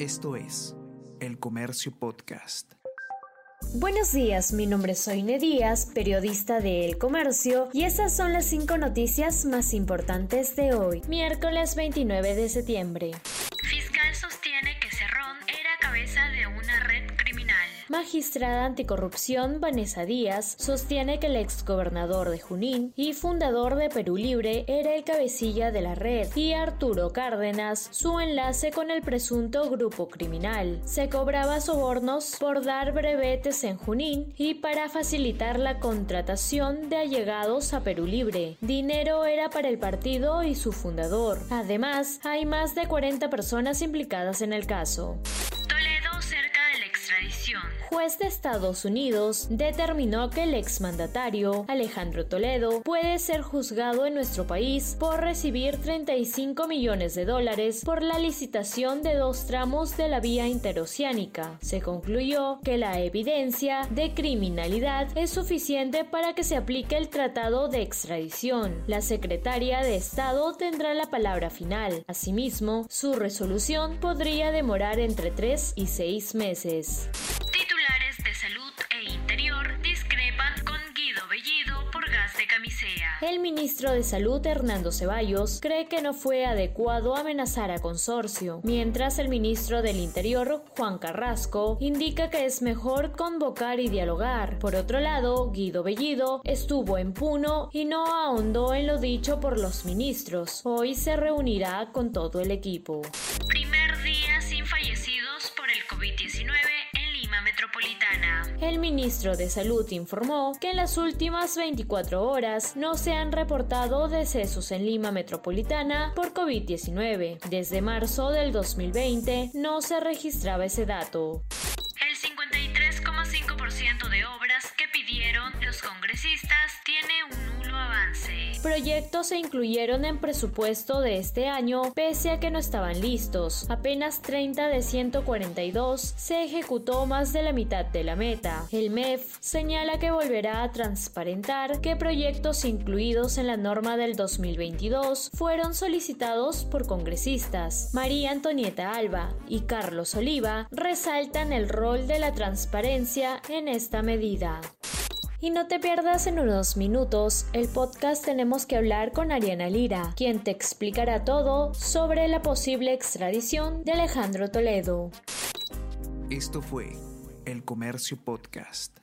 Esto es El Comercio Podcast. Buenos días, mi nombre es Soine Díaz, periodista de El Comercio, y esas son las cinco noticias más importantes de hoy, miércoles 29 de septiembre. Magistrada anticorrupción Vanessa Díaz sostiene que el exgobernador de Junín y fundador de Perú Libre era el cabecilla de la red y Arturo Cárdenas su enlace con el presunto grupo criminal. Se cobraba sobornos por dar brevetes en Junín y para facilitar la contratación de allegados a Perú Libre. Dinero era para el partido y su fundador. Además, hay más de 40 personas implicadas en el caso. Juez de Estados Unidos determinó que el exmandatario Alejandro Toledo puede ser juzgado en nuestro país por recibir 35 millones de dólares por la licitación de dos tramos de la vía interoceánica. Se concluyó que la evidencia de criminalidad es suficiente para que se aplique el tratado de extradición. La secretaria de Estado tendrá la palabra final. Asimismo, su resolución podría demorar entre 3 y 6 meses. El ministro de Salud, Hernando Ceballos, cree que no fue adecuado amenazar a consorcio, mientras el ministro del Interior, Juan Carrasco, indica que es mejor convocar y dialogar. Por otro lado, Guido Bellido estuvo en Puno y no ahondó en lo dicho por los ministros. Hoy se reunirá con todo el equipo. El ministro de Salud informó que en las últimas 24 horas no se han reportado decesos en Lima Metropolitana por COVID-19. Desde marzo del 2020 no se registraba ese dato. El 53,5% de obras que pidieron los congresistas proyectos se incluyeron en presupuesto de este año pese a que no estaban listos. Apenas 30 de 142 se ejecutó más de la mitad de la meta. El MEF señala que volverá a transparentar qué proyectos incluidos en la norma del 2022 fueron solicitados por congresistas. María Antonieta Alba y Carlos Oliva resaltan el rol de la transparencia en esta medida. Y no te pierdas en unos minutos el podcast Tenemos que hablar con Ariana Lira, quien te explicará todo sobre la posible extradición de Alejandro Toledo. Esto fue El Comercio Podcast.